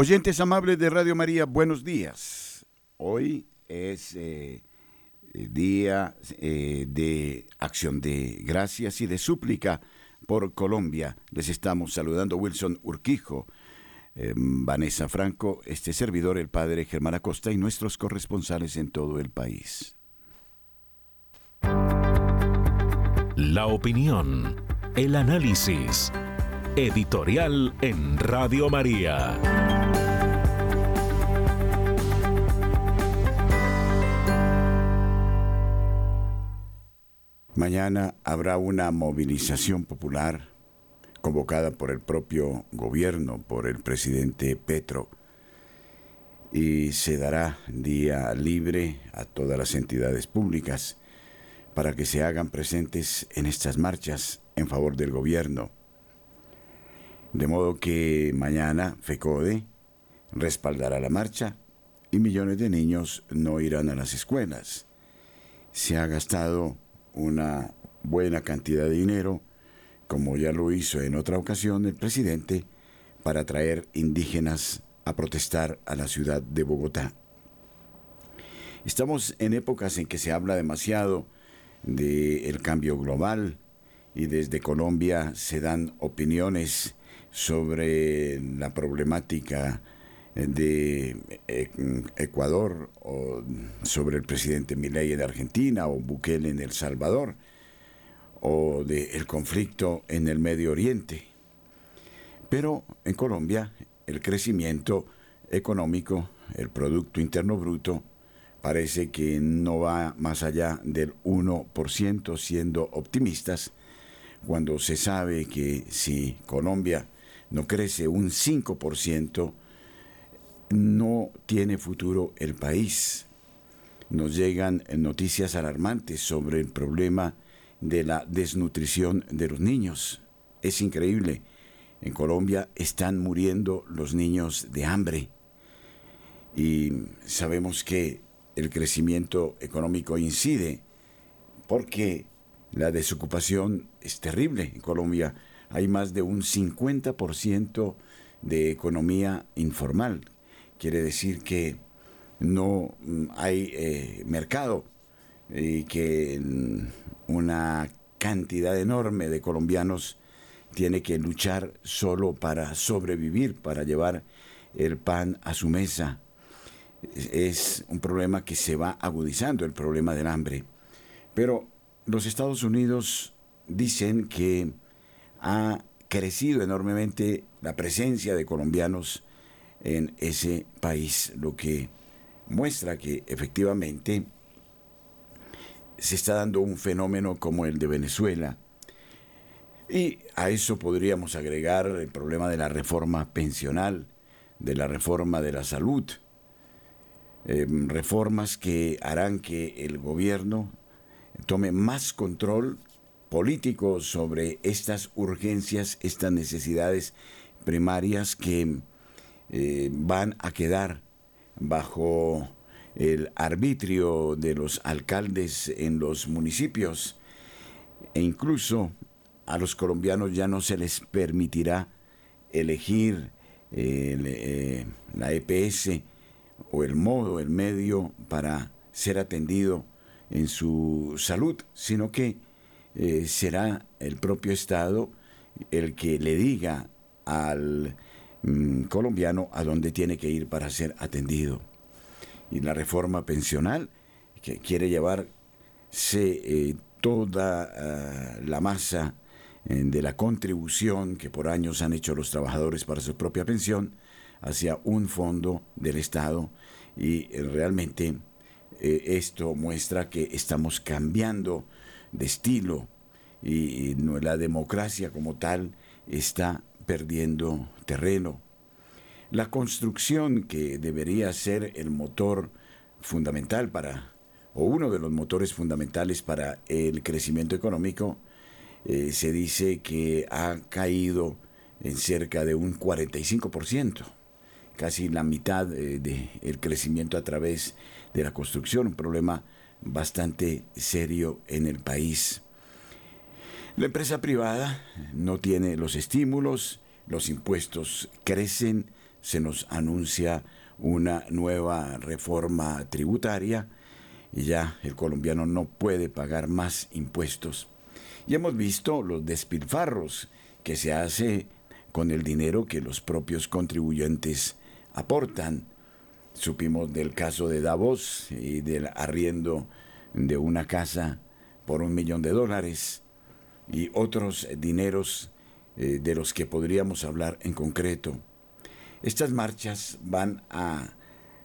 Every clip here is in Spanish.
Oyentes amables de Radio María, buenos días. Hoy es eh, día eh, de acción de gracias y de súplica por Colombia. Les estamos saludando Wilson Urquijo, eh, Vanessa Franco, este servidor, el padre Germán Acosta y nuestros corresponsales en todo el país. La opinión, el análisis, editorial en Radio María. Mañana habrá una movilización popular convocada por el propio gobierno, por el presidente Petro, y se dará día libre a todas las entidades públicas para que se hagan presentes en estas marchas en favor del gobierno. De modo que mañana FECODE respaldará la marcha y millones de niños no irán a las escuelas. Se ha gastado una buena cantidad de dinero como ya lo hizo en otra ocasión el presidente, para traer indígenas a protestar a la ciudad de Bogotá. Estamos en épocas en que se habla demasiado del cambio global y desde Colombia se dan opiniones sobre la problemática de eh, Ecuador o sobre el presidente Milei en Argentina o Bukele en El Salvador o del conflicto en el Medio Oriente. Pero en Colombia el crecimiento económico, el Producto Interno Bruto, parece que no va más allá del 1%, siendo optimistas, cuando se sabe que si Colombia no crece un 5%, no tiene futuro el país. Nos llegan noticias alarmantes sobre el problema de la desnutrición de los niños. Es increíble. En Colombia están muriendo los niños de hambre. Y sabemos que el crecimiento económico incide porque la desocupación es terrible en Colombia. Hay más de un 50% de economía informal. Quiere decir que no hay eh, mercado y que una cantidad enorme de colombianos tiene que luchar solo para sobrevivir, para llevar el pan a su mesa. Es un problema que se va agudizando, el problema del hambre. Pero los Estados Unidos dicen que ha crecido enormemente la presencia de colombianos en ese país, lo que muestra que efectivamente se está dando un fenómeno como el de Venezuela. Y a eso podríamos agregar el problema de la reforma pensional, de la reforma de la salud, em, reformas que harán que el gobierno tome más control político sobre estas urgencias, estas necesidades primarias que eh, van a quedar bajo el arbitrio de los alcaldes en los municipios. E incluso a los colombianos ya no se les permitirá elegir eh, la EPS o el modo, el medio para ser atendido en su salud, sino que eh, será el propio Estado el que le diga al mm, colombiano a dónde tiene que ir para ser atendido. Y la reforma pensional, que quiere llevarse eh, toda ah, la masa eh, de la contribución que por años han hecho los trabajadores para su propia pensión hacia un fondo del Estado. Y eh, realmente esto muestra que estamos cambiando de estilo y la democracia como tal está perdiendo terreno la construcción que debería ser el motor fundamental para, o uno de los motores fundamentales para el crecimiento económico, eh, se dice que ha caído en cerca de un 45%, casi la mitad del de crecimiento a través de la construcción, un problema bastante serio en el país. La empresa privada no tiene los estímulos, los impuestos crecen, se nos anuncia una nueva reforma tributaria y ya el colombiano no puede pagar más impuestos. Y hemos visto los despilfarros que se hace con el dinero que los propios contribuyentes aportan. Supimos del caso de Davos y del arriendo de una casa por un millón de dólares y otros dineros eh, de los que podríamos hablar en concreto. Estas marchas van a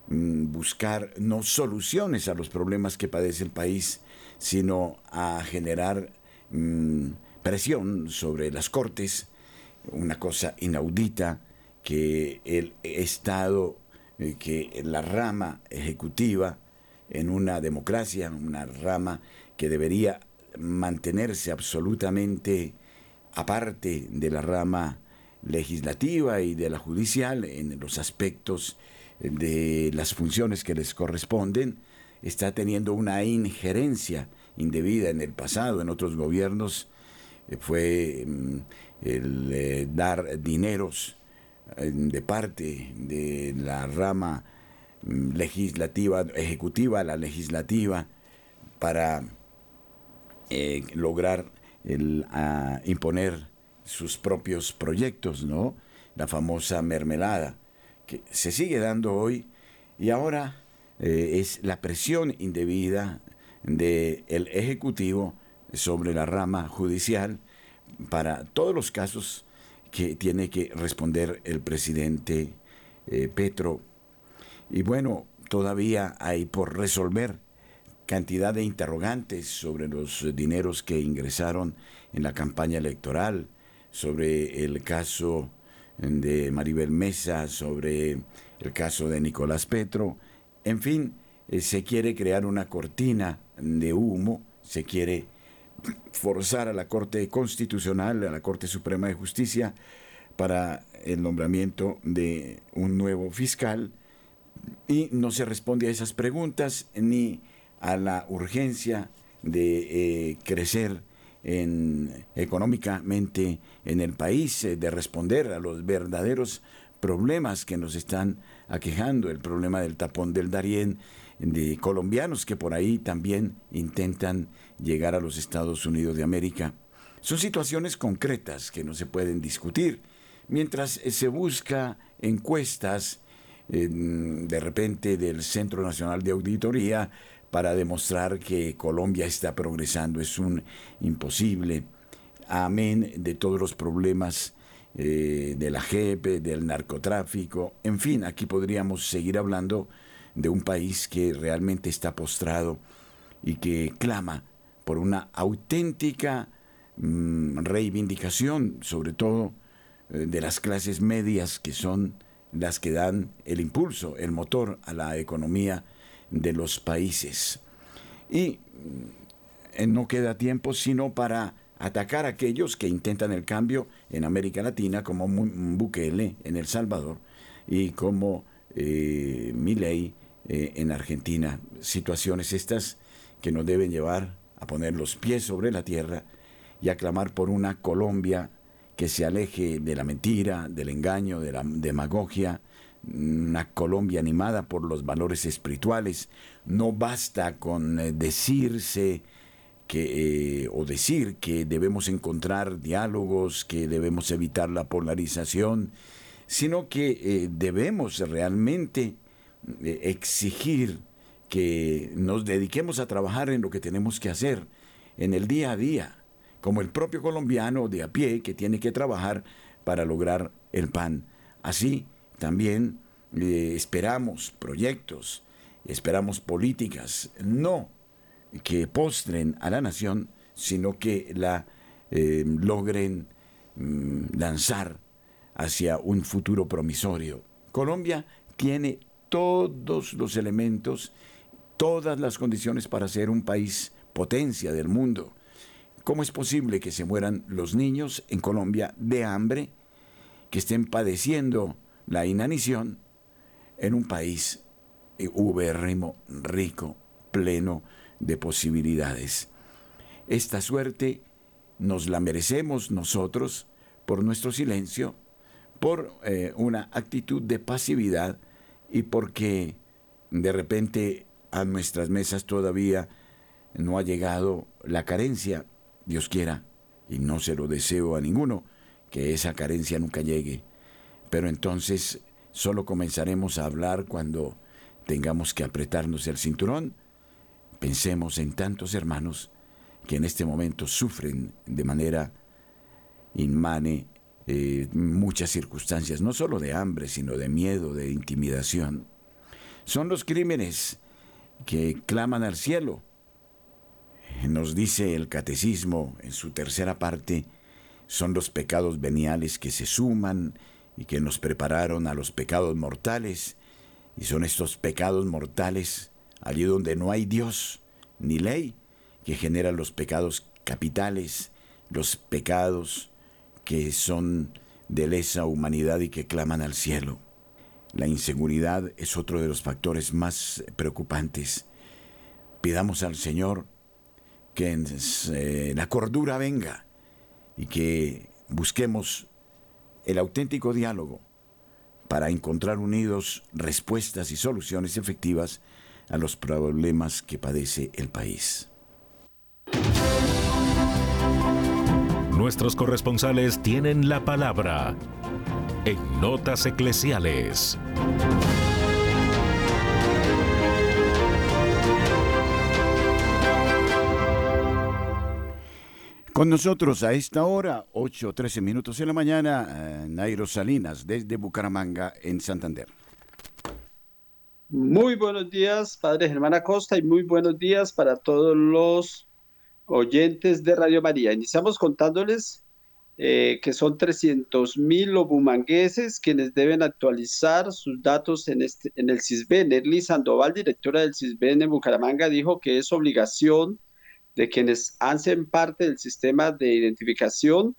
mm, buscar no soluciones a los problemas que padece el país, sino a generar mm, presión sobre las cortes, una cosa inaudita que el Estado, eh, que la rama ejecutiva en una democracia, una rama que debería mantenerse absolutamente aparte de la rama legislativa y de la judicial en los aspectos de las funciones que les corresponden, está teniendo una injerencia indebida en el pasado, en otros gobiernos, eh, fue mm, el eh, dar dineros eh, de parte de la rama mm, legislativa, ejecutiva la legislativa, para lograr el, imponer sus propios proyectos, ¿no? La famosa mermelada, que se sigue dando hoy y ahora eh, es la presión indebida del el Ejecutivo sobre la rama judicial para todos los casos que tiene que responder el presidente eh, Petro. Y bueno, todavía hay por resolver cantidad de interrogantes sobre los dineros que ingresaron en la campaña electoral, sobre el caso de Maribel Mesa, sobre el caso de Nicolás Petro. En fin, eh, se quiere crear una cortina de humo, se quiere forzar a la Corte Constitucional, a la Corte Suprema de Justicia, para el nombramiento de un nuevo fiscal y no se responde a esas preguntas ni a la urgencia de eh, crecer en, económicamente en el país, eh, de responder a los verdaderos problemas que nos están aquejando, el problema del tapón del Darién, de colombianos que por ahí también intentan llegar a los Estados Unidos de América. Son situaciones concretas que no se pueden discutir. Mientras eh, se busca encuestas de repente del Centro Nacional de Auditoría para demostrar que Colombia está progresando. Es un imposible. Amén de todos los problemas eh, de la JEP, del narcotráfico. En fin, aquí podríamos seguir hablando de un país que realmente está postrado y que clama por una auténtica mm, reivindicación, sobre todo eh, de las clases medias que son las que dan el impulso, el motor a la economía de los países. Y eh, no queda tiempo sino para atacar a aquellos que intentan el cambio en América Latina, como Bukele en El Salvador y como eh, eh, en Argentina. Situaciones estas que nos deben llevar a poner los pies sobre la tierra y a clamar por una Colombia que se aleje de la mentira, del engaño, de la demagogia, una Colombia animada por los valores espirituales. No basta con eh, decirse que, eh, o decir que debemos encontrar diálogos, que debemos evitar la polarización, sino que eh, debemos realmente exigir que nos dediquemos a trabajar en lo que tenemos que hacer en el día a día, como el propio colombiano de a pie que tiene que trabajar para lograr el pan. Así, también eh, esperamos proyectos, esperamos políticas, no que postren a la nación, sino que la eh, logren mm, lanzar hacia un futuro promisorio. Colombia tiene todos los elementos, todas las condiciones para ser un país potencia del mundo. ¿Cómo es posible que se mueran los niños en Colombia de hambre, que estén padeciendo la inanición en un país ubérrimo, rico, pleno de posibilidades. Esta suerte nos la merecemos nosotros por nuestro silencio, por eh, una actitud de pasividad y porque de repente a nuestras mesas todavía no ha llegado la carencia, Dios quiera, y no se lo deseo a ninguno, que esa carencia nunca llegue. Pero entonces solo comenzaremos a hablar cuando tengamos que apretarnos el cinturón. Pensemos en tantos hermanos que en este momento sufren de manera inmane eh, muchas circunstancias, no solo de hambre, sino de miedo, de intimidación. Son los crímenes que claman al cielo. Nos dice el catecismo en su tercera parte, son los pecados veniales que se suman y que nos prepararon a los pecados mortales, y son estos pecados mortales, allí donde no hay Dios ni ley, que generan los pecados capitales, los pecados que son de lesa humanidad y que claman al cielo. La inseguridad es otro de los factores más preocupantes. Pidamos al Señor que eh, la cordura venga y que busquemos el auténtico diálogo para encontrar unidos respuestas y soluciones efectivas a los problemas que padece el país. Nuestros corresponsales tienen la palabra en Notas Eclesiales. Con nosotros a esta hora, 8.13 minutos de la mañana, eh, Nairo Salinas, desde Bucaramanga, en Santander. Muy buenos días, Padre Germán Acosta, y muy buenos días para todos los oyentes de Radio María. Iniciamos contándoles eh, que son 300 mil obumangueses quienes deben actualizar sus datos en, este, en el CISBEN. Erly Sandoval, directora del CISBEN en Bucaramanga, dijo que es obligación de quienes hacen parte del sistema de identificación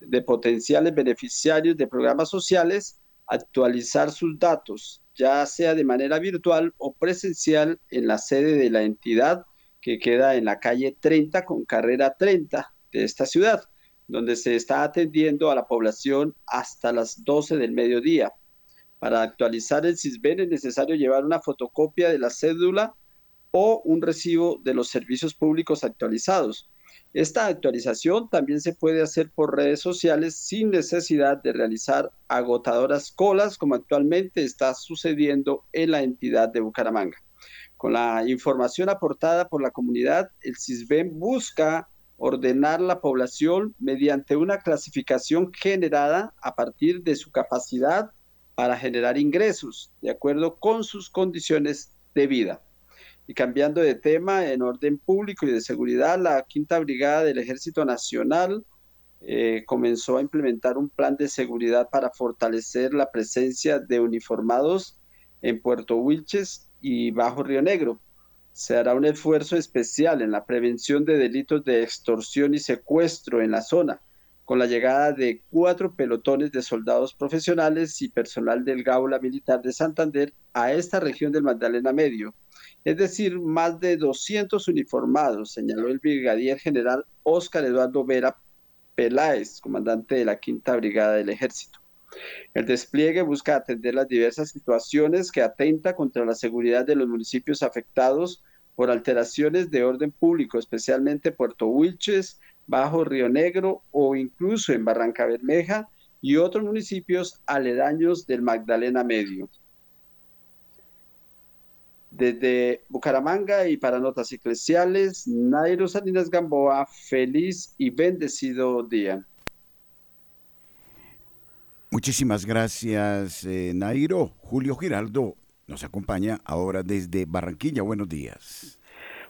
de potenciales beneficiarios de programas sociales, actualizar sus datos, ya sea de manera virtual o presencial en la sede de la entidad que queda en la calle 30 con carrera 30 de esta ciudad, donde se está atendiendo a la población hasta las 12 del mediodía. Para actualizar el CISBEN es necesario llevar una fotocopia de la cédula o un recibo de los servicios públicos actualizados. Esta actualización también se puede hacer por redes sociales sin necesidad de realizar agotadoras colas como actualmente está sucediendo en la entidad de Bucaramanga. Con la información aportada por la comunidad, el CISBEN busca ordenar la población mediante una clasificación generada a partir de su capacidad para generar ingresos, de acuerdo con sus condiciones de vida. Y cambiando de tema, en orden público y de seguridad, la Quinta Brigada del Ejército Nacional eh, comenzó a implementar un plan de seguridad para fortalecer la presencia de uniformados en Puerto Wilches y Bajo Río Negro. Se hará un esfuerzo especial en la prevención de delitos de extorsión y secuestro en la zona, con la llegada de cuatro pelotones de soldados profesionales y personal del Gaula Militar de Santander a esta región del Magdalena Medio es decir, más de 200 uniformados, señaló el brigadier general Óscar Eduardo Vera Peláez, comandante de la Quinta Brigada del Ejército. El despliegue busca atender las diversas situaciones que atenta contra la seguridad de los municipios afectados por alteraciones de orden público, especialmente Puerto Wilches, Bajo Río Negro o incluso en Barranca Bermeja y otros municipios aledaños del Magdalena Medio. Desde Bucaramanga y para Notas Eclesiales, Nairo Salinas Gamboa, feliz y bendecido día. Muchísimas gracias, eh, Nairo. Julio Giraldo nos acompaña ahora desde Barranquilla. Buenos días.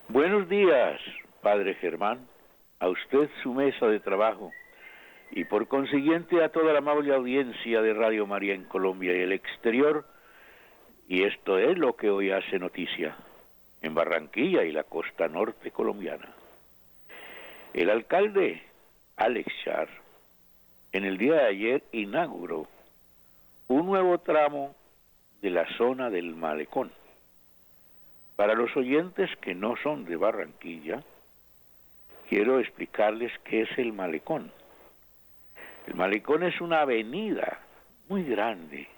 Buenos días, Padre Germán, a usted su mesa de trabajo y por consiguiente a toda la amable audiencia de Radio María en Colombia y el exterior y esto es lo que hoy hace noticia en Barranquilla y la costa norte colombiana. El alcalde Alex Char en el día de ayer inauguró un nuevo tramo de la zona del malecón. Para los oyentes que no son de Barranquilla, quiero explicarles qué es el malecón. El malecón es una avenida muy grande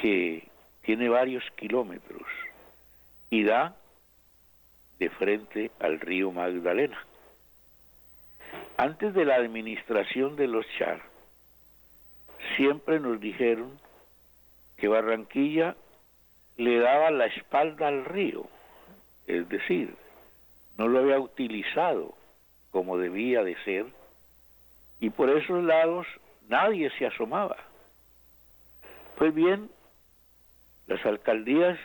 que tiene varios kilómetros y da de frente al río Magdalena. Antes de la administración de los Char, siempre nos dijeron que Barranquilla le daba la espalda al río, es decir, no lo había utilizado como debía de ser, y por esos lados nadie se asomaba. Pues bien, las alcaldías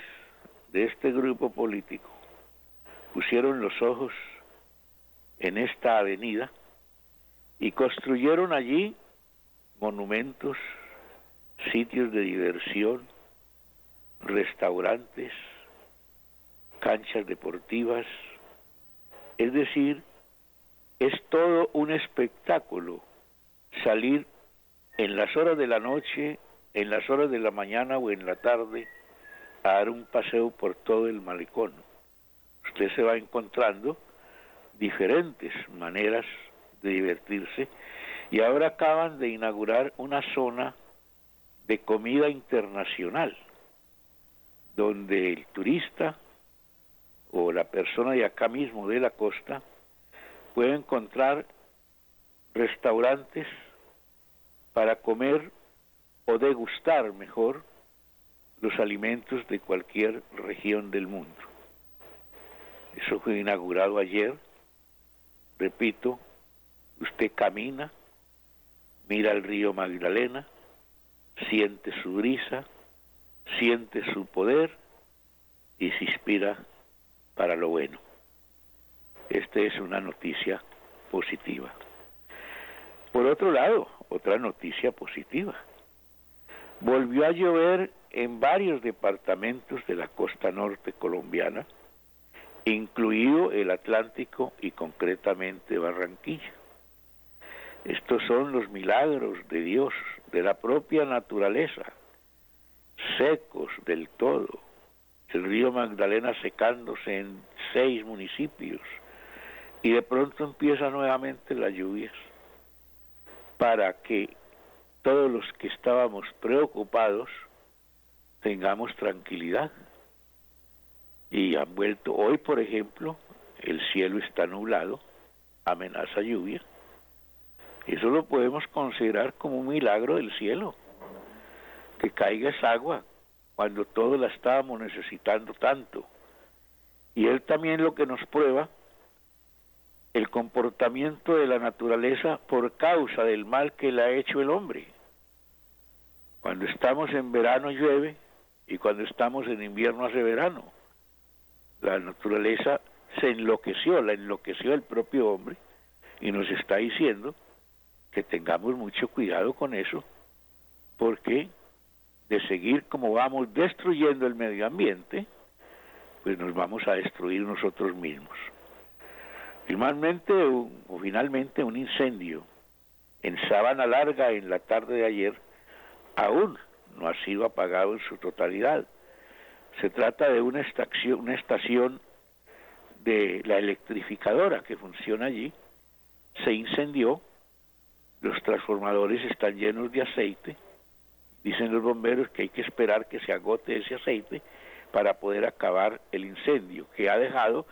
de este grupo político pusieron los ojos en esta avenida y construyeron allí monumentos, sitios de diversión, restaurantes, canchas deportivas, es decir, es todo un espectáculo salir en las horas de la noche, en las horas de la mañana o en la tarde a dar un paseo por todo el malecón. Usted se va encontrando diferentes maneras de divertirse y ahora acaban de inaugurar una zona de comida internacional donde el turista o la persona de acá mismo de la costa puede encontrar restaurantes para comer o degustar mejor los alimentos de cualquier región del mundo. Eso fue inaugurado ayer. Repito, usted camina, mira el río Magdalena, siente su brisa, siente su poder y se inspira para lo bueno. Esta es una noticia positiva. Por otro lado, otra noticia positiva. Volvió a llover en varios departamentos de la costa norte colombiana, incluido el Atlántico y concretamente Barranquilla. Estos son los milagros de Dios, de la propia naturaleza, secos del todo. El río Magdalena secándose en seis municipios y de pronto empiezan nuevamente las lluvias para que todos los que estábamos preocupados tengamos tranquilidad. Y han vuelto, hoy por ejemplo, el cielo está nublado, amenaza lluvia. Eso lo podemos considerar como un milagro del cielo que caiga esa agua cuando todos la estábamos necesitando tanto. Y él también lo que nos prueba el comportamiento de la naturaleza por causa del mal que le ha hecho el hombre. Cuando estamos en verano llueve y cuando estamos en invierno hace verano. La naturaleza se enloqueció, la enloqueció el propio hombre y nos está diciendo que tengamos mucho cuidado con eso, porque de seguir como vamos destruyendo el medio ambiente, pues nos vamos a destruir nosotros mismos. Finalmente, o finalmente un incendio en Sabana Larga en la tarde de ayer aún no ha sido apagado en su totalidad. Se trata de una estación, de la electrificadora que funciona allí. Se incendió, los transformadores están llenos de aceite Dicen los bomberos que hay que esperar que se agote ese aceite para poder acabar el incendio, que ha dejado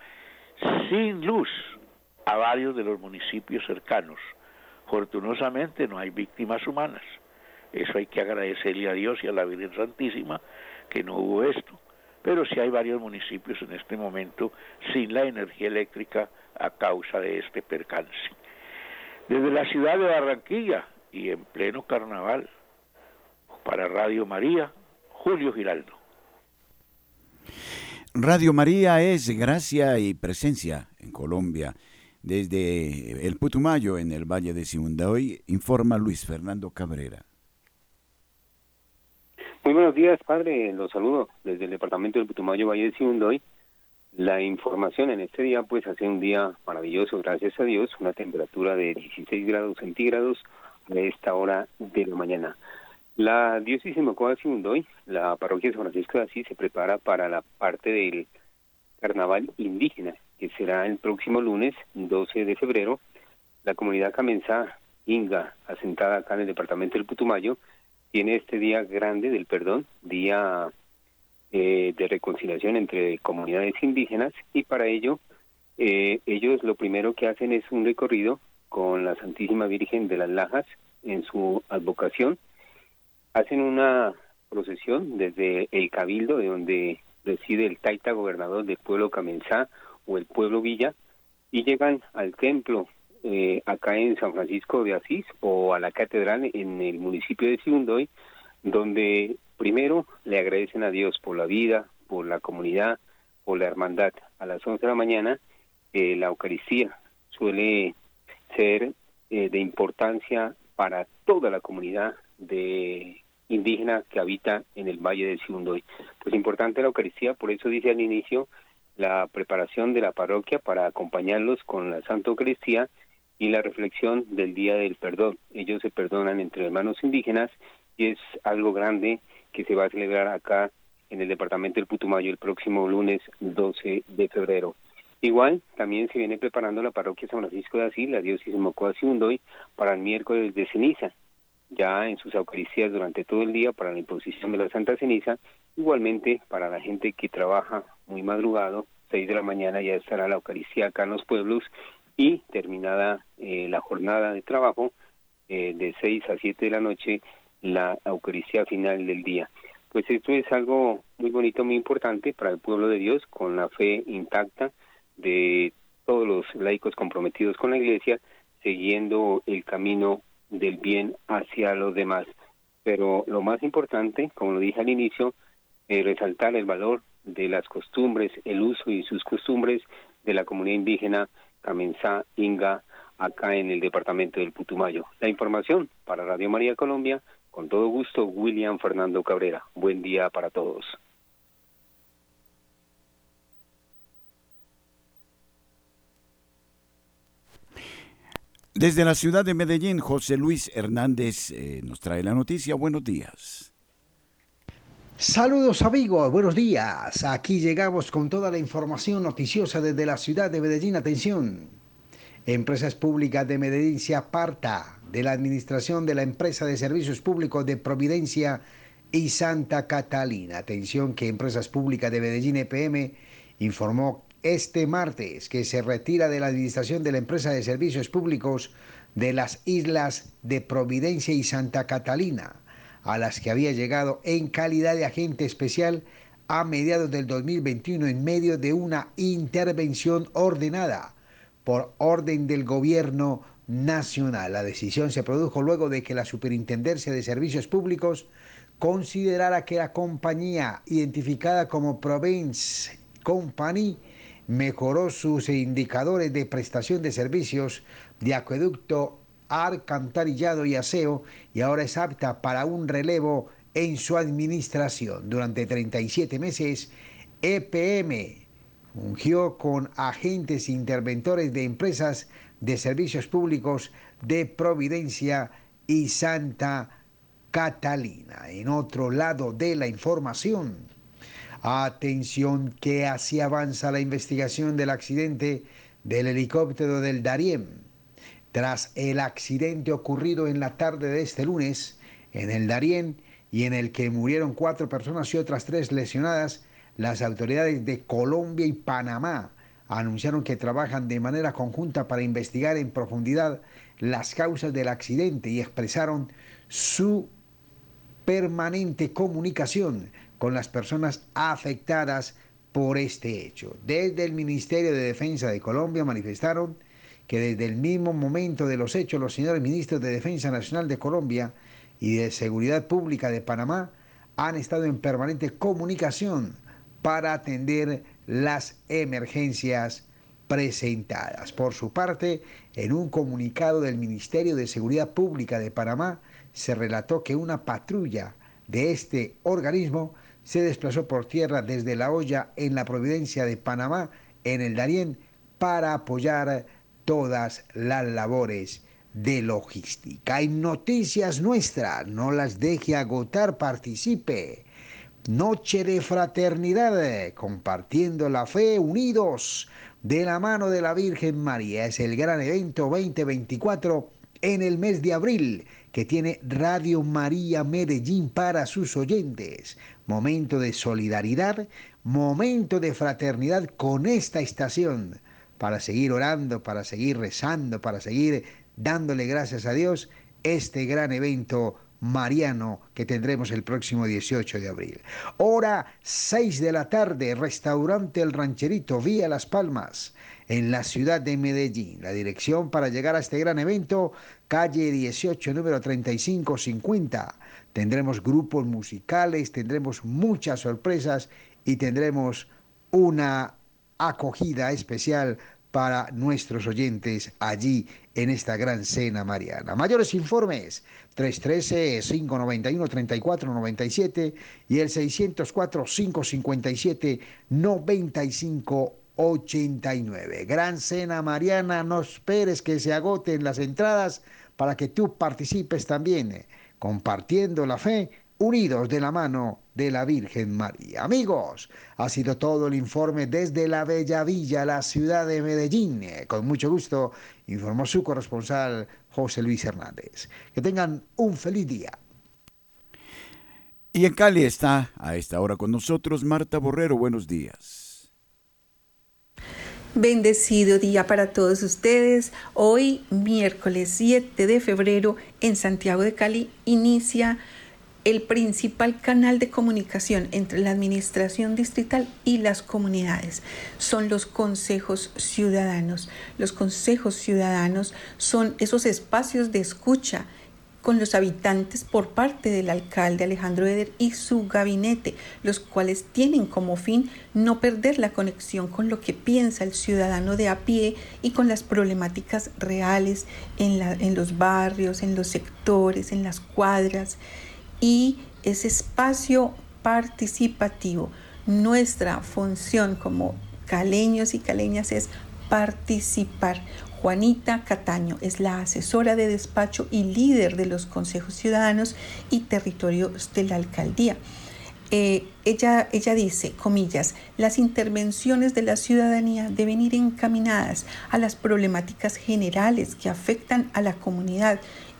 sin luz a varios de los municipios cercanos. Fortunosamente no hay víctimas humanas. Eso hay que agradecerle a Dios y a la Virgen Santísima que no hubo esto. Pero sí hay varios municipios en este momento sin la energía eléctrica a causa de este percance. Desde la ciudad de Barranquilla y en pleno carnaval, para Radio María, Julio Giraldo. Radio María es gracia y presencia en Colombia. Desde el Putumayo, en el Valle de Simundahoy, informa Luis Fernando Cabrera. Muy buenos días, padre. Los saludo desde el departamento del Putumayo, Valle de Simundahoy. La información en este día, pues hace un día maravilloso, gracias a Dios, una temperatura de 16 grados centígrados a esta hora de la mañana. La diócesis de Mocoa Simundoy, la parroquia de San Francisco de Asís, se prepara para la parte del carnaval indígena, que será el próximo lunes 12 de febrero. La comunidad Camenza Inga, asentada acá en el departamento del Putumayo, tiene este día grande del perdón, día eh, de reconciliación entre comunidades indígenas y para ello eh, ellos lo primero que hacen es un recorrido con la Santísima Virgen de las Lajas en su advocación. Hacen una procesión desde el Cabildo, de donde reside el Taita, gobernador del pueblo Camenzá o el pueblo Villa, y llegan al templo eh, acá en San Francisco de Asís o a la catedral en el municipio de Siundoy, donde primero le agradecen a Dios por la vida, por la comunidad, por la hermandad. A las 11 de la mañana eh, la Eucaristía suele ser eh, de importancia para toda la comunidad de indígena que habita en el Valle de Siundoy. Pues importante la Eucaristía, por eso dice al inicio la preparación de la parroquia para acompañarlos con la Santa Eucaristía y la reflexión del Día del Perdón. Ellos se perdonan entre hermanos indígenas y es algo grande que se va a celebrar acá en el departamento del Putumayo el próximo lunes 12 de febrero. Igual, también se viene preparando la parroquia San Francisco de Asís, la diócesis Mocoa Siundoy, para el miércoles de ceniza, ya en sus Eucaristías durante todo el día para la imposición de la Santa Ceniza, igualmente para la gente que trabaja muy madrugado, 6 de la mañana ya estará la Eucaristía acá en los pueblos y terminada eh, la jornada de trabajo eh, de 6 a 7 de la noche la Eucaristía final del día. Pues esto es algo muy bonito, muy importante para el pueblo de Dios, con la fe intacta de todos los laicos comprometidos con la Iglesia, siguiendo el camino del bien hacia los demás. Pero lo más importante, como lo dije al inicio, es resaltar el valor de las costumbres, el uso y sus costumbres de la comunidad indígena Camenzá, Inga, acá en el departamento del Putumayo. La información para Radio María Colombia, con todo gusto, William Fernando Cabrera. Buen día para todos. Desde la ciudad de Medellín, José Luis Hernández eh, nos trae la noticia. Buenos días. Saludos amigos, buenos días. Aquí llegamos con toda la información noticiosa desde la ciudad de Medellín. Atención. Empresas Públicas de Medellín se aparta de la administración de la empresa de servicios públicos de Providencia y Santa Catalina. Atención que Empresas Públicas de Medellín EPM informó este martes que se retira de la administración de la empresa de servicios públicos de las islas de Providencia y Santa Catalina a las que había llegado en calidad de agente especial a mediados del 2021 en medio de una intervención ordenada por orden del gobierno nacional. La decisión se produjo luego de que la Superintendencia de Servicios Públicos considerara que la compañía identificada como Provence Company mejoró sus indicadores de prestación de servicios de acueducto alcantarillado y aseo y ahora es apta para un relevo en su administración. Durante 37 meses, EPM fungió con agentes interventores de empresas de servicios públicos de Providencia y Santa Catalina. En otro lado de la información, atención que así avanza la investigación del accidente del helicóptero del Darien tras el accidente ocurrido en la tarde de este lunes en el Darién y en el que murieron cuatro personas y otras tres lesionadas, las autoridades de Colombia y Panamá anunciaron que trabajan de manera conjunta para investigar en profundidad las causas del accidente y expresaron su permanente comunicación con las personas afectadas por este hecho. Desde el Ministerio de Defensa de Colombia manifestaron que desde el mismo momento de los hechos los señores ministros de Defensa Nacional de Colombia y de Seguridad Pública de Panamá han estado en permanente comunicación para atender las emergencias presentadas. Por su parte, en un comunicado del Ministerio de Seguridad Pública de Panamá, se relató que una patrulla de este organismo se desplazó por tierra desde La olla en la Providencia de Panamá, en el Darién, para apoyar todas las labores de logística. Hay noticias nuestras, no las deje agotar, participe. Noche de fraternidad, compartiendo la fe, unidos de la mano de la Virgen María. Es el gran evento 2024 en el mes de abril que tiene Radio María Medellín para sus oyentes. Momento de solidaridad, momento de fraternidad con esta estación para seguir orando, para seguir rezando, para seguir dándole gracias a Dios este gran evento mariano que tendremos el próximo 18 de abril. Hora 6 de la tarde, restaurante El Rancherito, vía Las Palmas, en la ciudad de Medellín. La dirección para llegar a este gran evento, calle 18, número 3550. Tendremos grupos musicales, tendremos muchas sorpresas y tendremos una acogida especial para nuestros oyentes allí en esta gran cena mariana. Mayores informes 313-591-3497 y el 604-557-9589. Gran cena mariana, no esperes que se agoten las entradas para que tú participes también, eh, compartiendo la fe unidos de la mano de la Virgen María. Amigos, ha sido todo el informe desde la Bella Villa, la ciudad de Medellín. Con mucho gusto, informó su corresponsal José Luis Hernández. Que tengan un feliz día. Y en Cali está a esta hora con nosotros Marta Borrero. Buenos días. Bendecido día para todos ustedes. Hoy, miércoles 7 de febrero, en Santiago de Cali, inicia el principal canal de comunicación entre la administración distrital y las comunidades son los consejos ciudadanos. Los consejos ciudadanos son esos espacios de escucha con los habitantes por parte del alcalde Alejandro Eder y su gabinete, los cuales tienen como fin no perder la conexión con lo que piensa el ciudadano de a pie y con las problemáticas reales en, los barrios, en los sectores, en las cuadras y ese espacio participativo. Nuestra función como caleños y caleñas es participar. Juanita Cataño es la asesora de despacho y líder de los consejos ciudadanos y territorios de la alcaldía. Eh, ella, ella dice, comillas, las intervenciones de la ciudadanía deben ir encaminadas a las problemáticas generales que afectan a la comunidad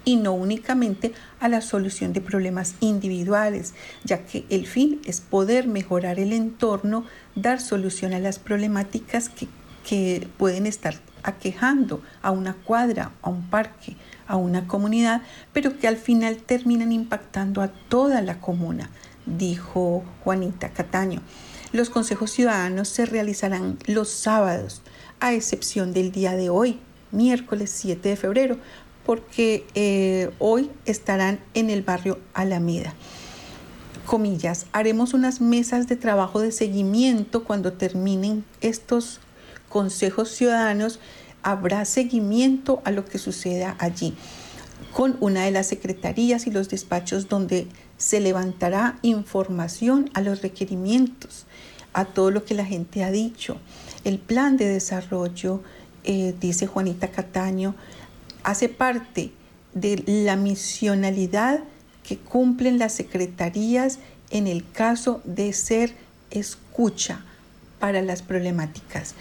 y no únicamente a la solución de problemas individuales, ya que el fin es poder mejorar el entorno, dar solución a las problemáticas que, que pueden estar aquejando a una cuadra, a un parque, a una comunidad, pero que al final terminan impactando a toda la comuna, dijo Juanita Cataño. Los consejos ciudadanos se realizarán los sábados, a excepción del día de hoy, miércoles 7 de febrero, porque eh, hoy estarán en el barrio Alameda. Comillas, haremos unas mesas de trabajo de seguimiento cuando terminen estos consejos ciudadanos. Habrá seguimiento a lo que suceda allí con una de las secretarías y los despachos donde se levantará información a los requerimientos, a todo lo que la gente ha dicho. El plan de desarrollo, eh, dice Juanita Cataño, hace parte de la misionalidad que cumplen las secretarías en el caso de ser escucha para las problemáticas.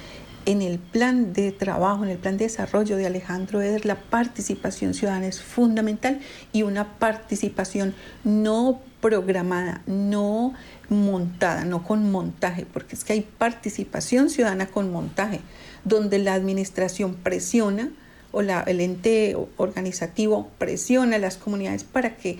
En el plan de trabajo, en el plan de desarrollo de Alejandro Eder, la participación ciudadana es fundamental y una participación no programada, no montada, no con montaje, porque es que hay participación ciudadana con montaje, donde la administración presiona, o el ente organizativo presiona a las comunidades para que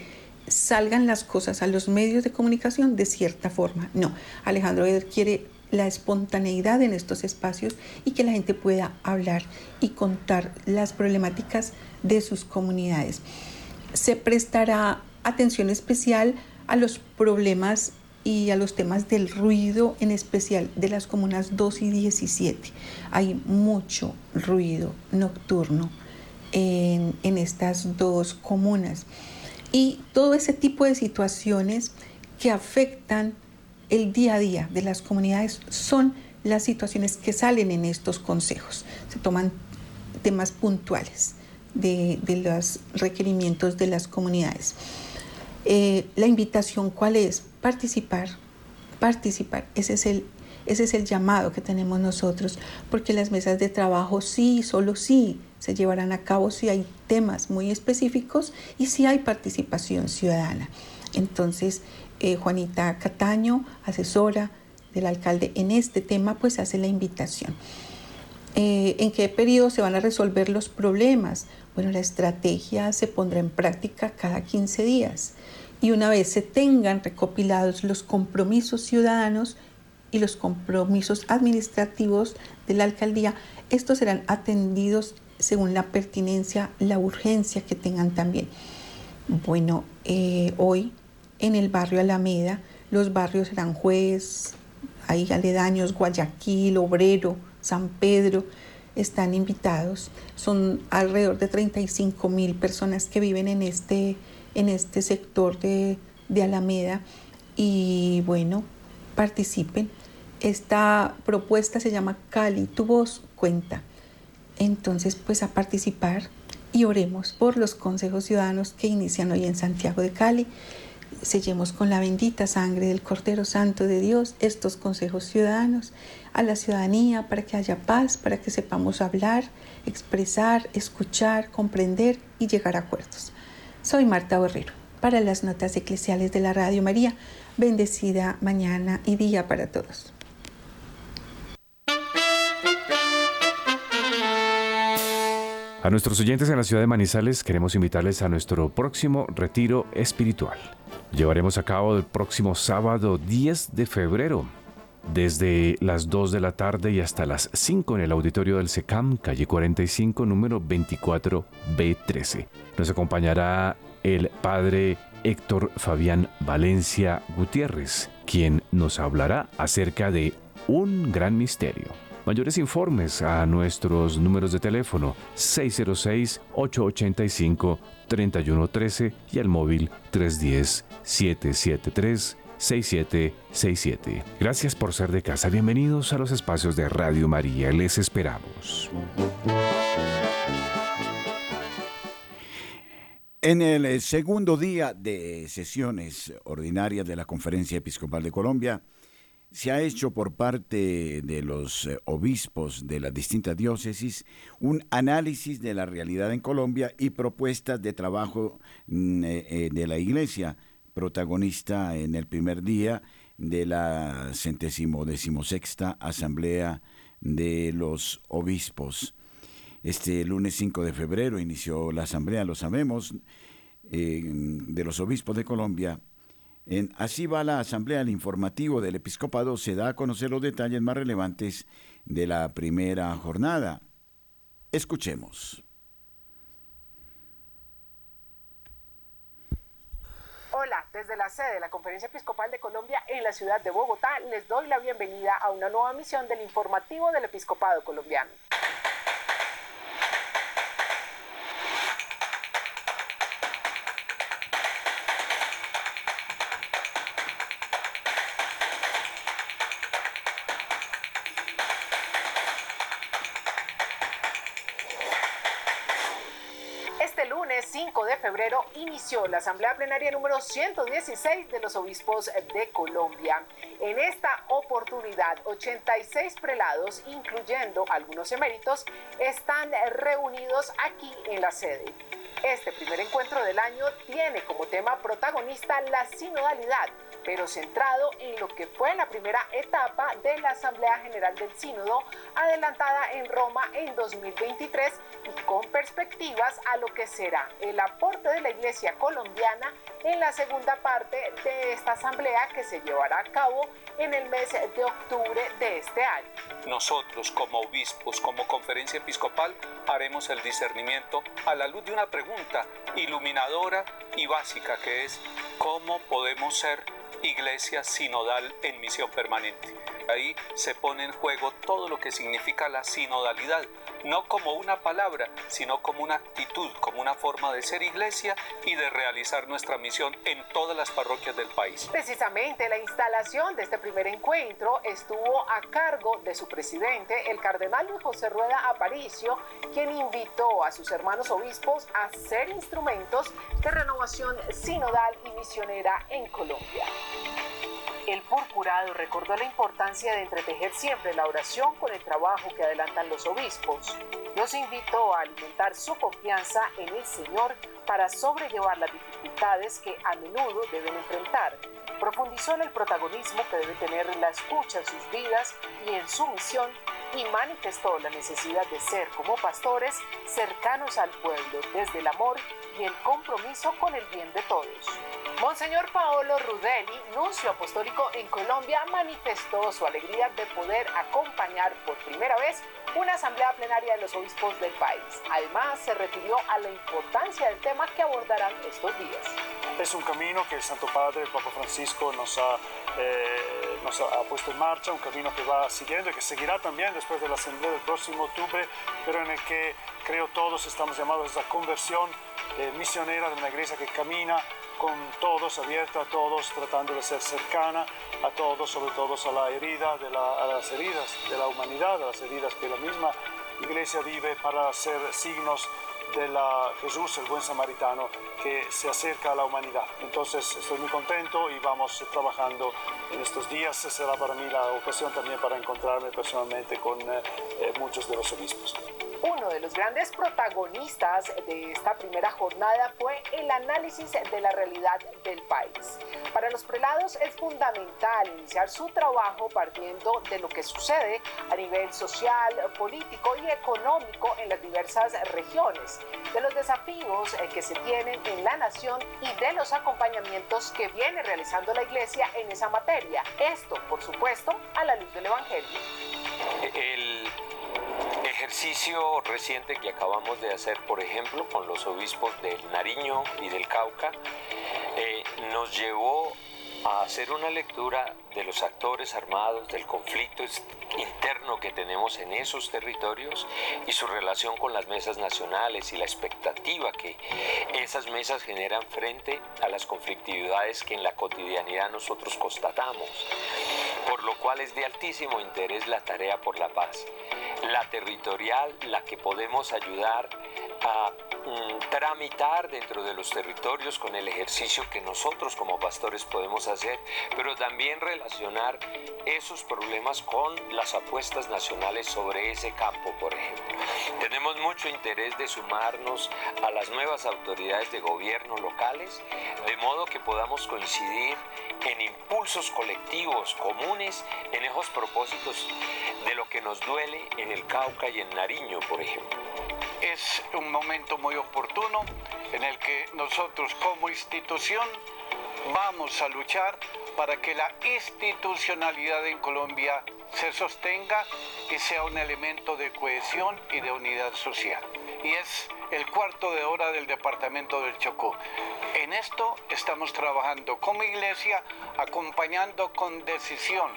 salgan las cosas a los medios de comunicación de cierta forma. No, Alejandro Eder quiere la espontaneidad en estos espacios y que la gente pueda hablar y contar las problemáticas de sus comunidades. Se prestará atención especial a los problemas y a los temas del ruido, en especial de las comunas 2 y 17. Hay mucho ruido nocturno en, en estas dos comunas. Y todo ese tipo de situaciones que afectan el día a día de las comunidades son las situaciones que salen en estos consejos. Se toman temas puntuales de, de los requerimientos de las comunidades. Eh, la invitación, ¿cuál es? Participar, participar. Ese es el ese es el llamado que tenemos nosotros, porque las mesas de trabajo sí, solo sí, se llevarán a cabo si hay temas muy específicos y si hay participación ciudadana. Entonces, eh, Juanita Cataño, asesora del alcalde en este tema, pues hace la invitación. Eh, ¿En qué periodo se van a resolver los problemas? Bueno, la estrategia se pondrá en práctica cada 15 días y una vez se tengan recopilados los compromisos ciudadanos y los compromisos administrativos de la alcaldía, estos serán atendidos según la pertinencia, la urgencia que tengan también. Bueno, eh, hoy en el barrio Alameda, los barrios Aranjuez, hay aledaños, Guayaquil, Obrero, San Pedro, están invitados. Son alrededor de 35 mil personas que viven en este, en este sector de, de Alameda y bueno, participen. Esta propuesta se llama Cali, tu voz cuenta. Entonces, pues a participar y oremos por los consejos ciudadanos que inician hoy en Santiago de Cali. Sellemos con la bendita sangre del Cordero Santo de Dios estos consejos ciudadanos a la ciudadanía para que haya paz, para que sepamos hablar, expresar, escuchar, comprender y llegar a acuerdos. Soy Marta Borrero para las notas eclesiales de la Radio María. Bendecida mañana y día para todos. A nuestros oyentes en la ciudad de Manizales queremos invitarles a nuestro próximo retiro espiritual. Llevaremos a cabo el próximo sábado 10 de febrero, desde las 2 de la tarde y hasta las 5 en el auditorio del SECAM, calle 45, número 24B13. Nos acompañará el padre Héctor Fabián Valencia Gutiérrez, quien nos hablará acerca de un gran misterio Mayores informes a nuestros números de teléfono 606-885-3113 y al móvil 310-773-6767. Gracias por ser de casa. Bienvenidos a los espacios de Radio María. Les esperamos. En el segundo día de sesiones ordinarias de la Conferencia Episcopal de Colombia, se ha hecho por parte de los eh, obispos de las distintas diócesis un análisis de la realidad en Colombia y propuestas de trabajo mm, eh, eh, de la Iglesia, protagonista en el primer día de la centésimo decimosexta Asamblea de los Obispos. Este lunes 5 de febrero inició la Asamblea, lo sabemos, de los Obispos de Colombia Así va la Asamblea, el informativo del Episcopado se da a conocer los detalles más relevantes de la primera jornada. Escuchemos. Desde la sede de la Conferencia Episcopal de Colombia en la ciudad de Bogotá les doy la bienvenida a una nueva misión del informativo del Episcopado colombiano. Febrero inició la Asamblea Plenaria número 116 de los Obispos de Colombia. En esta oportunidad, 86 prelados, incluyendo algunos eméritos, están reunidos aquí en la sede. Este primer encuentro del año tiene como tema protagonista la sinodalidad pero centrado en lo que fue la primera etapa de la Asamblea General del Sínodo, adelantada en Roma en 2023 y con perspectivas a lo que será el aporte de la Iglesia colombiana en la segunda parte de esta asamblea que se llevará a cabo en el mes de octubre de este año. Nosotros como obispos, como conferencia episcopal, haremos el discernimiento a la luz de una pregunta iluminadora y básica que es ¿cómo podemos ser iglesia sinodal en misión permanente. Ahí se pone en juego todo lo que significa la sinodalidad, no como una palabra, sino como una actitud, como una forma de ser iglesia y de realizar nuestra misión en todas las parroquias del país. Precisamente la instalación de este primer encuentro estuvo a cargo de su presidente, el cardenal Luis José Rueda Aparicio, quien invitó a sus hermanos obispos a ser instrumentos de renovación sinodal y misionera en Colombia. El purpurado recordó la importancia de entretejer siempre la oración con el trabajo que adelantan los obispos. Los invitó a alimentar su confianza en el Señor para sobrellevar las dificultades que a menudo deben enfrentar. Profundizó en el protagonismo que debe tener la escucha en sus vidas y en su misión y manifestó la necesidad de ser como pastores cercanos al pueblo desde el amor y el compromiso con el bien de todos. Monseñor Paolo Rudelli, nuncio apostólico en Colombia, manifestó su alegría de poder acompañar por primera vez una asamblea plenaria de los obispos del país. Además, se refirió a la importancia del tema que abordarán estos días. Es un camino que el Santo Padre, el Papa Francisco, nos ha, eh, nos ha puesto en marcha, un camino que va siguiendo y que seguirá también después de la asamblea del próximo octubre, pero en el que creo todos estamos llamados a esa conversión eh, misionera de una iglesia que camina con todos, abierta a todos, tratando de ser cercana a todos, sobre todo a la herida, de a las heridas de la humanidad, a las heridas que la misma iglesia vive para ser signos de la Jesús, el buen samaritano, que se acerca a la humanidad. Entonces estoy muy contento y vamos trabajando en estos días. Será para mí la ocasión también para encontrarme personalmente con eh, eh, muchos de los obispos. Uno de los grandes protagonistas de esta primera jornada fue el análisis de la realidad del país. Para los prelados es fundamental iniciar su trabajo partiendo de lo que sucede a nivel social, político y económico en las diversas regiones, de los desafíos eh, que se tienen en la nación y de los acompañamientos que viene realizando la Iglesia en esa materia. Esto, por supuesto, a la luz del Evangelio. El ejercicio reciente que acabamos de hacer, por ejemplo, con los obispos del Nariño y del Cauca, eh, nos llevó a hacer una lectura de los actores armados, del conflicto interno que tenemos en esos territorios y su relación con las mesas nacionales y la expectativa que esas mesas generan frente a las conflictividades que en la cotidianidad nosotros constatamos, por lo cual es de altísimo interés la tarea por la paz, la territorial, la que podemos ayudar a tramitar dentro de los territorios con el ejercicio que nosotros como pastores podemos hacer, pero también relacionar esos problemas con las apuestas nacionales sobre ese campo, por ejemplo. Tenemos mucho interés de sumarnos a las nuevas autoridades de gobierno locales, de modo que podamos coincidir en impulsos colectivos comunes en esos propósitos de lo que nos duele en el Cauca y en Nariño, por ejemplo es un momento muy oportuno en el que nosotros como institución vamos a luchar para que la institucionalidad en Colombia se sostenga y sea un elemento de cohesión y de unidad social. Y es el cuarto de hora del departamento del Chocó. En esto estamos trabajando como iglesia, acompañando con decisión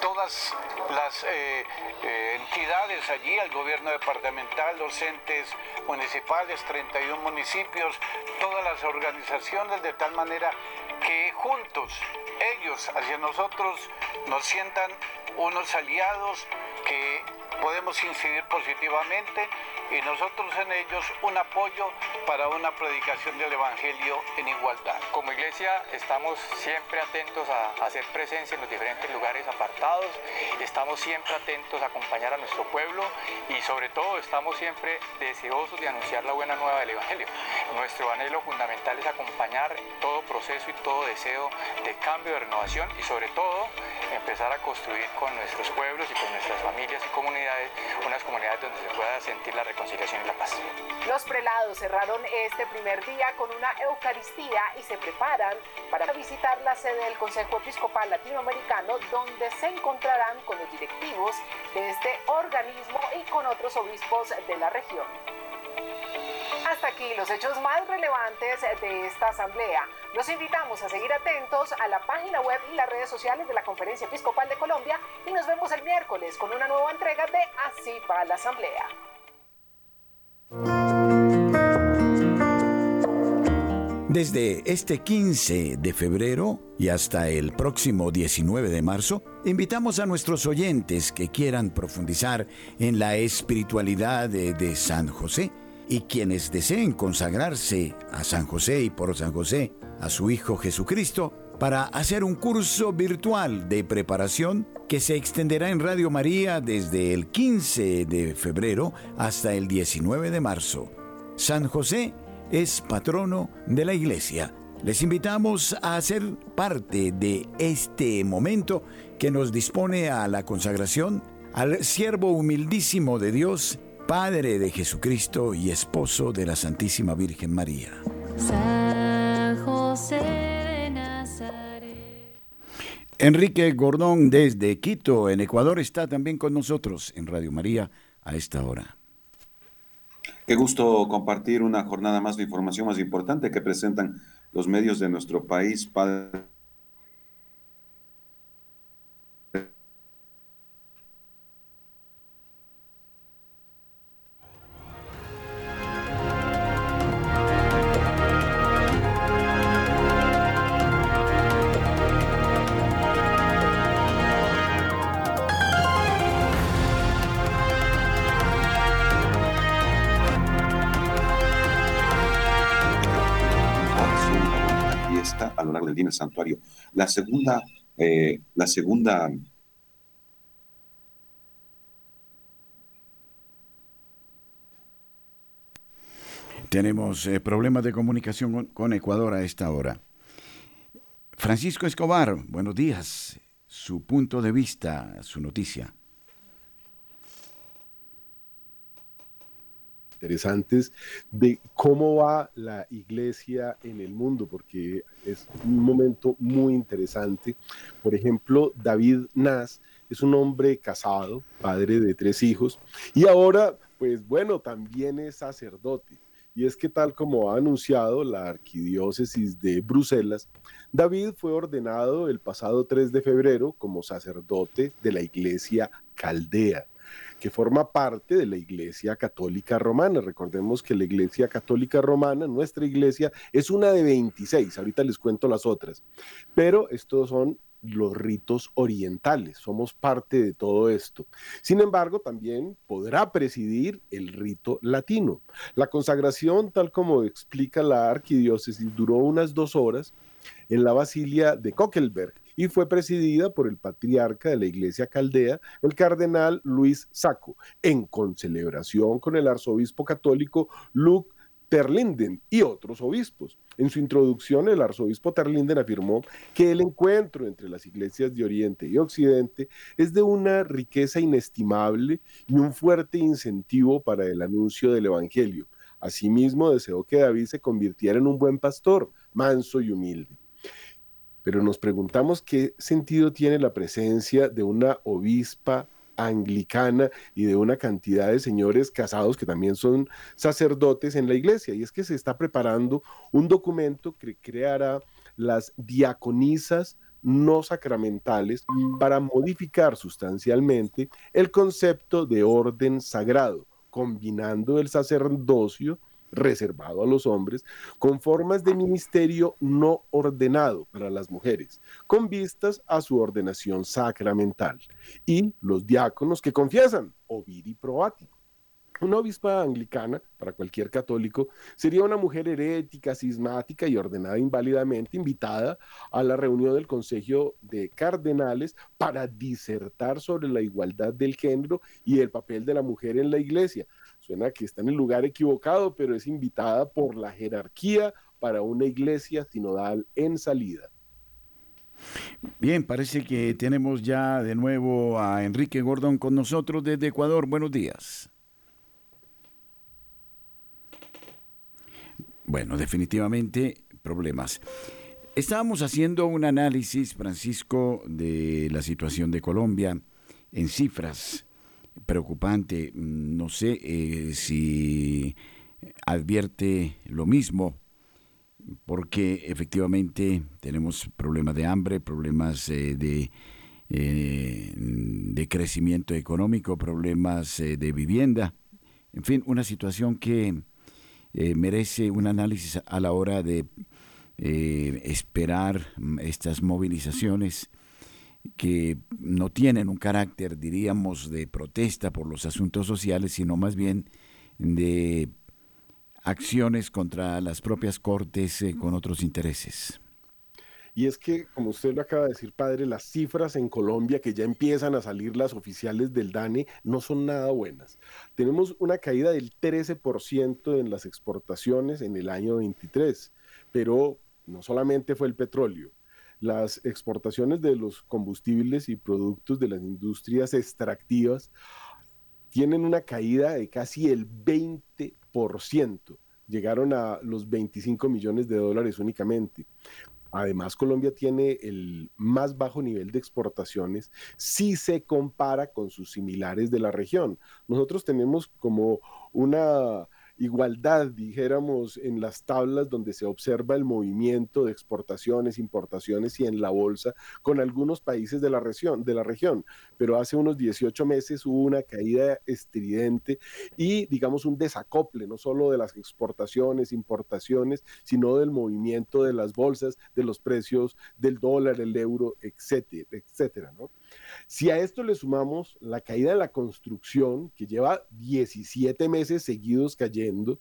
todas las eh, eh, entidades allí, el gobierno departamental, los entes municipales, 31 municipios, todas las organizaciones, de tal manera que juntos ellos hacia nosotros nos sientan unos aliados que podemos incidir positivamente y nosotros en ellos un apoyo para una predicación del Evangelio en igualdad. Como iglesia estamos siempre atentos a hacer presencia en los diferentes lugares apartados, estamos siempre atentos a acompañar a nuestro pueblo y sobre todo estamos siempre deseosos de anunciar la buena nueva del Evangelio. Nuestro anhelo fundamental es acompañar todo proceso y todo deseo de cambio, de renovación y sobre todo empezar a construir con nuestros pueblos y con nuestras familias y comunidades unas comunidades donde se pueda sentir la reconciliación y la paz. Los prelados cerraron este primer día con una Eucaristía y se preparan para visitar la sede del Consejo Episcopal Latinoamericano donde se encontrarán con los directivos de este organismo y con otros obispos de la región. Hasta aquí los hechos más relevantes de esta asamblea. Los invitamos a seguir atentos a la página web y las redes sociales de la Conferencia Episcopal de Colombia y nos vemos el miércoles con una nueva entrega de Así para la Asamblea. Desde este 15 de febrero y hasta el próximo 19 de marzo, invitamos a nuestros oyentes que quieran profundizar en la espiritualidad de, de San José y quienes deseen consagrarse a San José y por San José a su Hijo Jesucristo, para hacer un curso virtual de preparación que se extenderá en Radio María desde el 15 de febrero hasta el 19 de marzo. San José es patrono de la iglesia. Les invitamos a ser parte de este momento que nos dispone a la consagración al siervo humildísimo de Dios, Padre de Jesucristo y esposo de la Santísima Virgen María. San José. Enrique Gordón desde Quito, en Ecuador, está también con nosotros en Radio María a esta hora. Qué gusto compartir una jornada más de información más importante que presentan los medios de nuestro país. Padre el santuario. La segunda, eh, la segunda Tenemos eh, problemas de comunicación con, Ecuador a esta hora. Francisco Escobar, buenos días. Su punto de vista, su noticia. Interesantes de cómo va la iglesia en el mundo, porque es un momento muy interesante. Por ejemplo, David Nas es un hombre casado, padre de tres hijos, y ahora, pues bueno, también es sacerdote. Y es que tal como ha anunciado la arquidiócesis de Bruselas, David fue ordenado el pasado 3 de febrero como sacerdote de la iglesia caldea que forma parte de la Iglesia Católica Romana. Recordemos que la Iglesia Católica Romana, nuestra iglesia, es una de 26, ahorita les cuento las otras, pero estos son los ritos orientales, somos parte de todo esto. Sin embargo, también podrá presidir el rito latino. La consagración, tal como explica la arquidiócesis, duró unas dos horas en la Basilia de Kokelberg y fue presidida por el patriarca de la Iglesia Caldea, el cardenal Luis Saco, en concelebración con el arzobispo católico Luke Terlinden y otros obispos. En su introducción, el arzobispo Terlinden afirmó que el encuentro entre las iglesias de Oriente y Occidente es de una riqueza inestimable y un fuerte incentivo para el anuncio del Evangelio. Asimismo, deseó que David se convirtiera en un buen pastor, manso y humilde pero nos preguntamos qué sentido tiene la presencia de una obispa anglicana y de una cantidad de señores casados que también son sacerdotes en la iglesia. Y es que se está preparando un documento que creará las diaconisas no sacramentales para modificar sustancialmente el concepto de orden sagrado, combinando el sacerdocio reservado a los hombres, con formas de ministerio no ordenado para las mujeres, con vistas a su ordenación sacramental, y los diáconos que confiesan, oviri probati. Una obispa anglicana, para cualquier católico, sería una mujer herética, cismática y ordenada inválidamente, invitada a la reunión del Consejo de Cardenales para disertar sobre la igualdad del género y el papel de la mujer en la iglesia, Suena que está en el lugar equivocado, pero es invitada por la jerarquía para una iglesia sinodal en salida. Bien, parece que tenemos ya de nuevo a Enrique Gordón con nosotros desde Ecuador. Buenos días. Bueno, definitivamente problemas. Estábamos haciendo un análisis, Francisco, de la situación de Colombia en cifras preocupante. No sé eh, si advierte lo mismo, porque efectivamente tenemos problemas de hambre, problemas eh, de, eh, de crecimiento económico, problemas de vivienda, en fin, una situación que merece un análisis a la hora de esperar estas movilizaciones que no tienen un carácter, diríamos, de protesta por los asuntos sociales, sino más bien de acciones contra las propias cortes eh, con otros intereses. Y es que, como usted lo acaba de decir, padre, las cifras en Colombia que ya empiezan a salir las oficiales del DANE no son nada buenas. Tenemos una caída del 13% en las exportaciones en el año 23, pero no solamente fue el petróleo. Las exportaciones de los combustibles y productos de las industrias extractivas tienen una caída de casi el 20%. Llegaron a los 25 millones de dólares únicamente. Además, Colombia tiene el más bajo nivel de exportaciones si se compara con sus similares de la región. Nosotros tenemos como una igualdad, dijéramos, en las tablas donde se observa el movimiento de exportaciones, importaciones y en la bolsa con algunos países de la región, de la región. Pero hace unos 18 meses hubo una caída estridente y, digamos, un desacople, no solo de las exportaciones, importaciones, sino del movimiento de las bolsas, de los precios del dólar, el euro, etcétera, etcétera, ¿no? Si a esto le sumamos la caída de la construcción, que lleva 17 meses seguidos cayendo,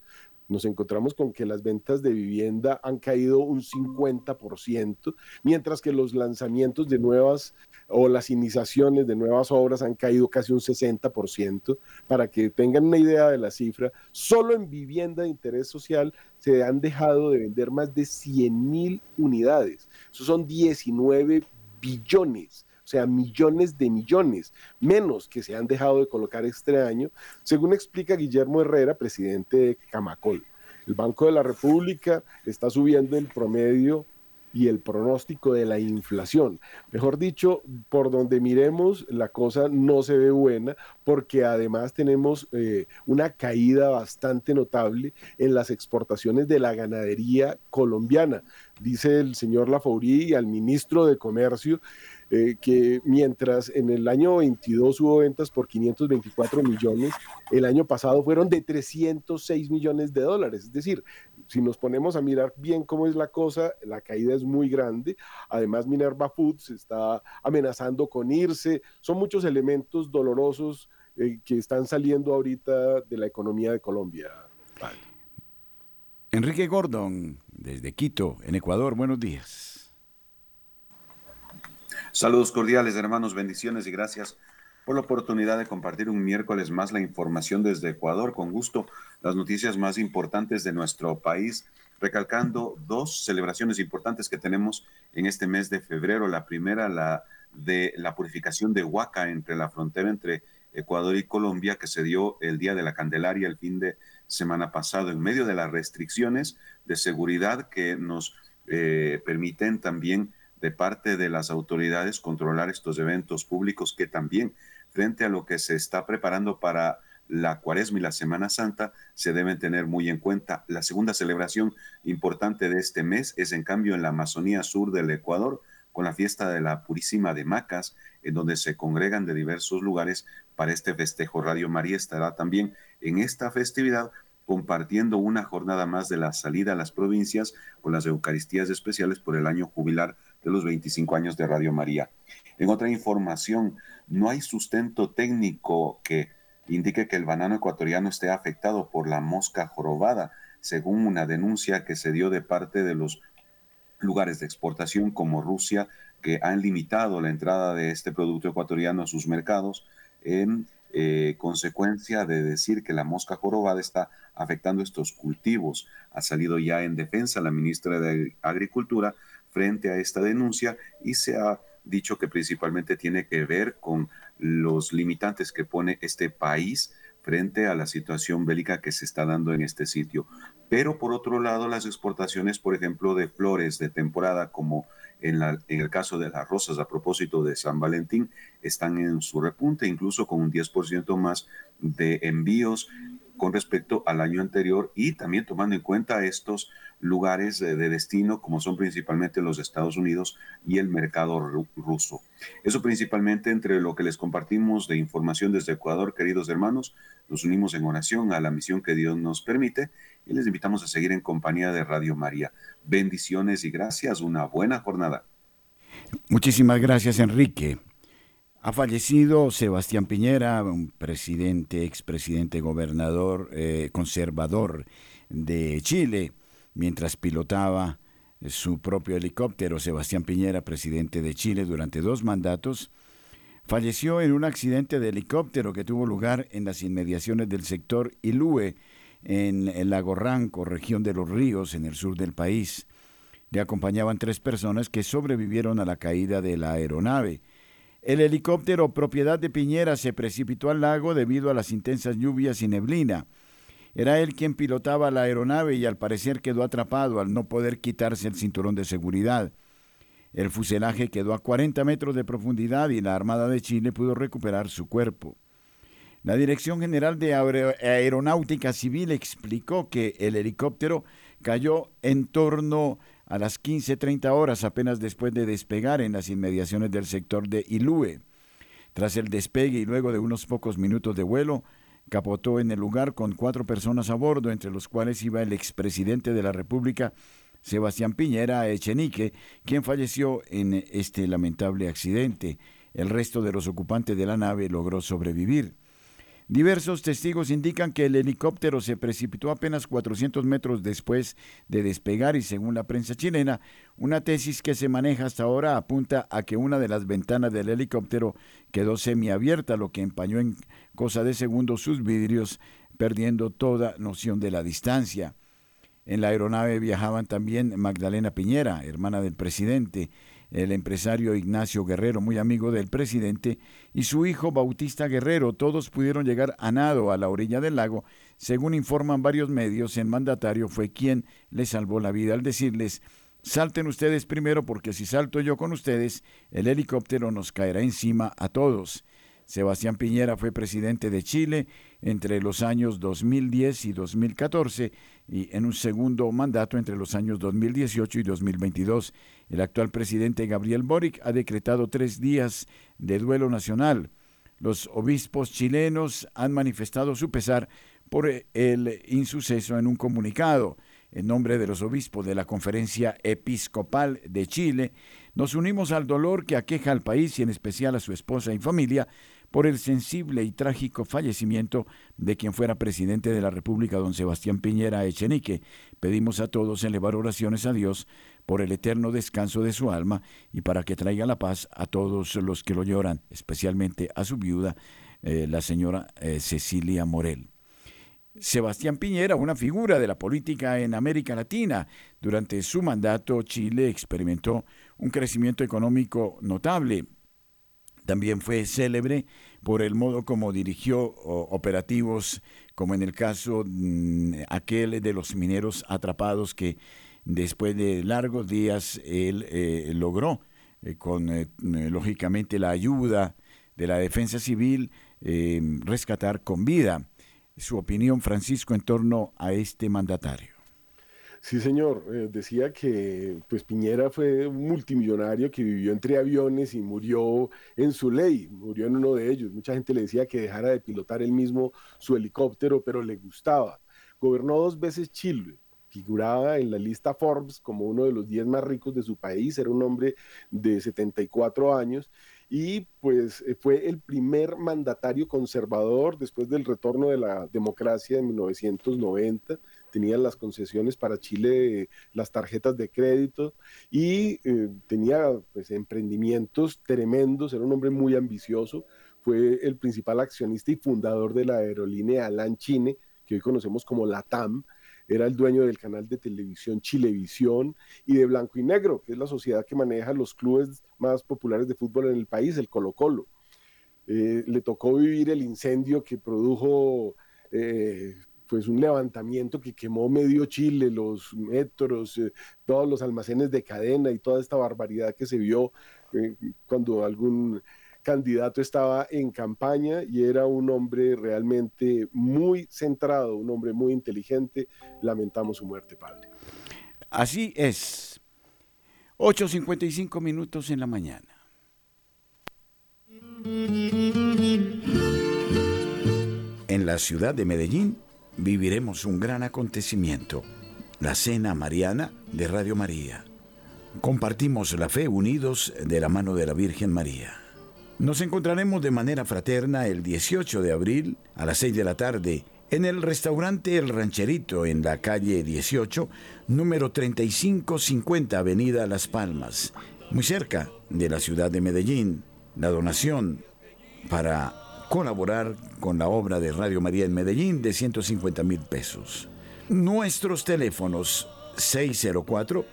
nos encontramos con que las ventas de vivienda han caído un 50%, mientras que los lanzamientos de nuevas o las iniciaciones de nuevas obras han caído casi un 60%. Para que tengan una idea de la cifra, solo en vivienda de interés social se han dejado de vender más de 100 mil unidades. Eso son 19 billones o sea, millones de millones, menos que se han dejado de colocar este año, según explica Guillermo Herrera, presidente de Camacol. El Banco de la República está subiendo el promedio y el pronóstico de la inflación. Mejor dicho, por donde miremos, la cosa no se ve buena porque además tenemos eh, una caída bastante notable en las exportaciones de la ganadería colombiana. Dice el señor Lafaurí al ministro de Comercio eh, que mientras en el año 22 hubo ventas por 524 millones, el año pasado fueron de 306 millones de dólares. Es decir, si nos ponemos a mirar bien cómo es la cosa, la caída es muy grande. Además, Minerva Foods está amenazando con irse. Son muchos elementos dolorosos eh, que están saliendo ahorita de la economía de Colombia. Enrique Gordon, desde Quito, en Ecuador, buenos días. Saludos cordiales, hermanos, bendiciones y gracias por la oportunidad de compartir un miércoles más la información desde Ecuador. Con gusto, las noticias más importantes de nuestro país, recalcando dos celebraciones importantes que tenemos en este mes de febrero. La primera, la de la purificación de Huaca entre la frontera entre Ecuador y Colombia, que se dio el día de la Candelaria el fin de semana pasado, en medio de las restricciones de seguridad que nos eh, permiten también de parte de las autoridades controlar estos eventos públicos que también, frente a lo que se está preparando para la cuaresma y la Semana Santa, se deben tener muy en cuenta. La segunda celebración importante de este mes es, en cambio, en la Amazonía Sur del Ecuador, con la fiesta de la Purísima de Macas, en donde se congregan de diversos lugares para este festejo. Radio María estará también en esta festividad compartiendo una jornada más de la salida a las provincias con las Eucaristías especiales por el año jubilar de los 25 años de Radio María. En otra información, no hay sustento técnico que indique que el banano ecuatoriano esté afectado por la mosca jorobada, según una denuncia que se dio de parte de los lugares de exportación como Rusia, que han limitado la entrada de este producto ecuatoriano a sus mercados en eh, consecuencia de decir que la mosca jorobada está afectando estos cultivos. Ha salido ya en defensa la ministra de Agricultura frente a esta denuncia y se ha dicho que principalmente tiene que ver con los limitantes que pone este país frente a la situación bélica que se está dando en este sitio. Pero por otro lado, las exportaciones, por ejemplo, de flores de temporada, como en, la, el caso de las rosas a propósito de San Valentín, están en su repunte, incluso con un 10% más de envíos con respecto al año anterior y también tomando en cuenta estos lugares de, destino como son principalmente los Estados Unidos y el mercado ruso. Eso principalmente entre lo que les compartimos de información desde Ecuador, queridos hermanos, nos unimos en oración a la misión que Dios nos permite y les invitamos a seguir en compañía de Radio María. Bendiciones y gracias, una buena jornada. Muchísimas gracias, Enrique. Ha fallecido Sebastián Piñera, un presidente, expresidente, gobernador, eh, conservador de Chile, mientras pilotaba su propio helicóptero, Sebastián Piñera, presidente de Chile durante dos mandatos, falleció en un accidente de helicóptero que tuvo lugar en las inmediaciones del sector Ilue, en el lago Ranco, región de los ríos, en el sur del país. Le acompañaban tres personas que sobrevivieron a la caída de la aeronave. El helicóptero propiedad de Piñera se precipitó al lago debido a las intensas lluvias y neblina. Era él quien pilotaba la aeronave y al parecer quedó atrapado al no poder quitarse el cinturón de seguridad. El fuselaje quedó a 40 metros de profundidad y la Armada de Chile pudo recuperar su cuerpo. La Dirección General de Aeronáutica Civil explicó que el helicóptero cayó en torno a las 15.30 horas apenas después de despegar en las inmediaciones del sector de Ilue. Tras el despegue y luego de unos pocos minutos de vuelo, capotó en el lugar con cuatro personas a bordo, entre los cuales iba el expresidente de la República, Sebastián Piñera Echenique, quien falleció en este lamentable accidente. El resto de los ocupantes de la nave logró sobrevivir. Diversos testigos indican que el helicóptero se precipitó apenas 400 metros después de despegar y según la prensa chilena, una tesis que se maneja hasta ahora apunta a que una de las ventanas del helicóptero quedó semiabierta, lo que empañó en cosa de segundos sus vidrios, perdiendo toda noción de la distancia. En la aeronave viajaban también Magdalena Piñera, hermana del presidente, el empresario Ignacio Guerrero, muy amigo del presidente, y su hijo Bautista Guerrero. Todos pudieron llegar a nado a la orilla del lago. Según informan varios medios, el mandatario fue quien les salvó la vida al decirles Salten ustedes primero porque si salto yo con ustedes, el helicóptero nos caerá encima a todos. Sebastián Piñera fue presidente de Chile entre los años 2010 y 2014 y en un segundo mandato entre los años 2018 y 2022. El actual presidente Gabriel Boric ha decretado tres días de duelo nacional. Los obispos chilenos han manifestado su pesar por el insuceso en un comunicado. En nombre de los obispos de la Conferencia Episcopal de Chile, nos unimos al dolor que aqueja al país y en especial a su esposa y familia por el sensible y trágico fallecimiento de quien fuera presidente de la República, don Sebastián Piñera Echenique. Pedimos a todos elevar oraciones a Dios por el eterno descanso de su alma y para que traiga la paz a todos los que lo lloran, especialmente a su viuda, eh, la señora eh, Cecilia Morel. Sebastián Piñera, una figura de la política en América Latina. Durante su mandato, Chile experimentó un crecimiento económico notable, también fue célebre por el modo como dirigió operativos, como en el caso mm, aquel de los mineros atrapados que después de largos días él eh, logró, eh, con eh, lógicamente la ayuda de la defensa civil, rescatar con vida. Su opinión, Francisco, en torno a este mandatario. Sí, señor. Eh, decía que pues Piñera fue un multimillonario que vivió entre aviones y murió en su ley, murió en uno de ellos. Mucha gente le decía que dejara de pilotar él mismo su helicóptero, pero le gustaba. Gobernó dos veces Chile, figuraba en la lista Forbes como uno de los 10 más ricos de su país, era un hombre de 74 años y pues eh, fue el primer mandatario conservador después del retorno de la democracia en 1990 tenía las concesiones para Chile, las tarjetas de crédito y eh, tenía pues, emprendimientos tremendos, era un hombre muy ambicioso, fue el principal accionista y fundador de la aerolínea Alan Chine, que hoy conocemos como LATAM, era el dueño del canal de televisión Chilevisión y de Blanco y Negro, que es la sociedad que maneja los clubes más populares de fútbol en el país, el Colo Colo. Eh, le tocó vivir el incendio que produjo eh, pues un levantamiento que quemó medio Chile, los metros, eh, todos los almacenes de cadena y toda esta barbaridad que se vio eh, cuando algún candidato estaba en campaña y era un hombre realmente muy centrado, un hombre muy inteligente. Lamentamos su muerte, padre. Así es. 8.55 minutos en la mañana. En la ciudad de Medellín, viviremos un gran acontecimiento, la Cena Mariana de Radio María. Compartimos la fe unidos de la mano de la Virgen María. Nos encontraremos de manera fraterna el 18 de abril a las 6 de la tarde en el restaurante El Rancherito en la calle 18, número 3550, Avenida Las Palmas, muy cerca de la ciudad de Medellín. La donación para colaborar con la obra de Radio María en Medellín de 150 mil pesos. Nuestros teléfonos 604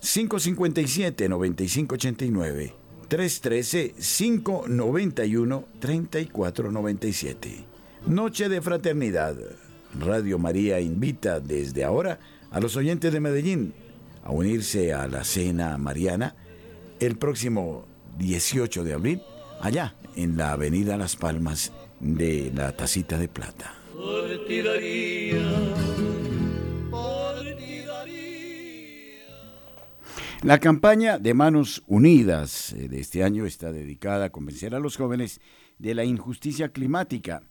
557 9589 313 591 3497 Noche de Fraternidad. Radio María invita desde ahora a los oyentes de Medellín a unirse a la cena mariana el próximo 18 de abril, allá en la Avenida Las Palmas de la Tacita de Plata. La campaña de Manos Unidas eh, de este año está dedicada a convencer a los jóvenes de la injusticia climática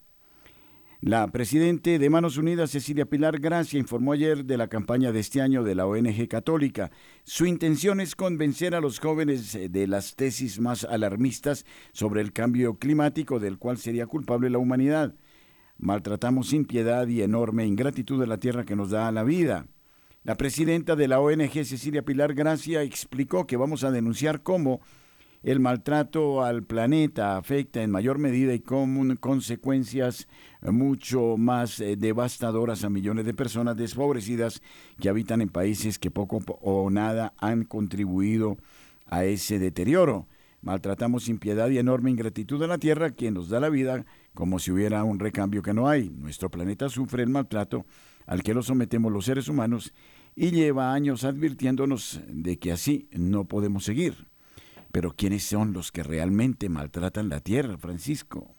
la presidente de Manos Unidas, Cecilia Pilar Gracia, informó ayer de la campaña de este año de la ONG Católica. Su intención es convencer a los jóvenes eh, de las tesis más alarmistas sobre el cambio climático del cual sería culpable la humanidad. Maltratamos sin piedad y enorme ingratitud de la tierra que nos da la vida. La presidenta de la ONG, Cecilia Pilar Gracia, explicó que vamos a denunciar cómo el maltrato al planeta afecta en mayor medida y con consecuencias mucho más eh, devastadoras a millones de personas desfavorecidas que habitan en países que poco o nada han contribuido a ese deterioro. Maltratamos sin piedad y enorme ingratitud a la Tierra, quien nos da la vida como si hubiera un recambio que no hay. Nuestro planeta sufre el maltrato al que lo sometemos los seres humanos y lleva años advirtiéndonos de que así no podemos seguir. Pero ¿quiénes son los que realmente maltratan la tierra, Francisco?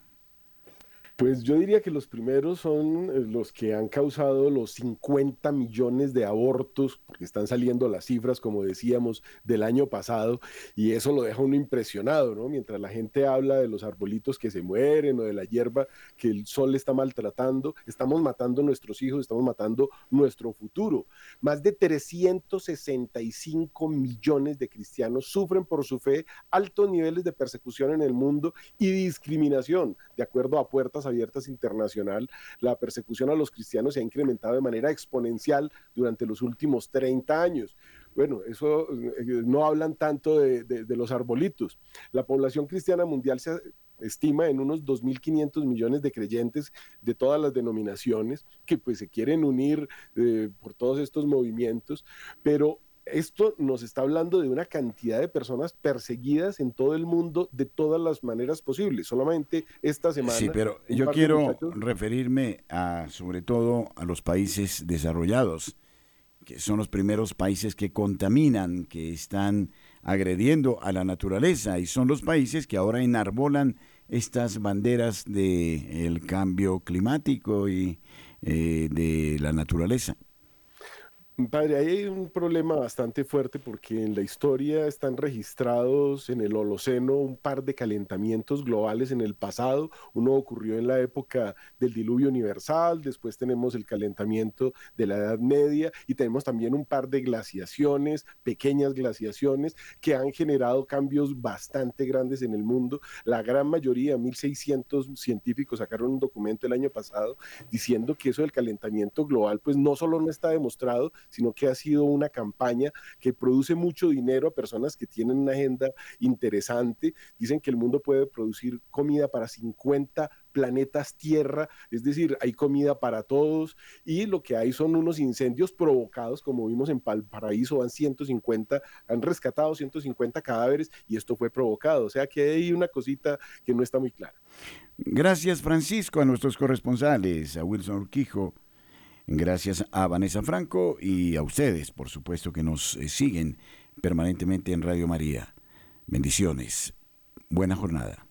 Pues yo diría que los primeros son eh, los que han causado los 50 millones de abortos, porque están saliendo las cifras, como decíamos, del año pasado, y eso lo deja uno impresionado, ¿no? Mientras la gente habla de los arbolitos que se mueren o de la hierba que el sol está maltratando, estamos matando nuestros hijos, estamos matando nuestro futuro. Más de 365 millones de cristianos sufren por su fe altos niveles de persecución en el mundo y discriminación, de acuerdo a puertas Abiertas Internacional, la persecución a los cristianos se ha incrementado de manera exponencial durante los últimos 30 años. Bueno, eso eh, no hablan tanto de, los arbolitos. La población cristiana mundial se estima en unos 2.500 millones de creyentes de todas las denominaciones que pues se quieren unir eh, por todos estos movimientos, pero esto nos está hablando de una cantidad de personas perseguidas en todo el mundo de todas las maneras posibles. Solamente esta semana. Sí, pero yo quiero referirme a, sobre todo, a los países desarrollados, que son los primeros países que contaminan, que están agrediendo a la naturaleza y son los países que ahora enarbolan estas banderas del cambio climático y eh, de la naturaleza. Padre, hay un problema bastante fuerte porque en la historia están registrados en el Holoceno un par de calentamientos globales en el pasado. Uno ocurrió en la época del diluvio universal, después tenemos el calentamiento de la Edad Media y tenemos también un par de glaciaciones, pequeñas glaciaciones, que han generado cambios bastante grandes en el mundo. La gran mayoría, 1.600 científicos sacaron un documento el año pasado diciendo que eso del calentamiento global, pues no solo no está demostrado, sino que ha sido una campaña que produce mucho dinero a personas que tienen una agenda interesante. Dicen que el mundo puede producir comida para 50 planetas Tierra, es decir, hay comida para todos y lo que hay son unos incendios provocados, como vimos en Valparaíso, van 150, han rescatado 150 cadáveres y esto fue provocado, o sea que hay una cosita que no está muy clara. Gracias Francisco, a nuestros corresponsales, a Wilson Urquijo, Gracias a Vanessa Franco y a ustedes, por supuesto, que nos eh, siguen permanentemente en Radio María. Bendiciones. Buena jornada.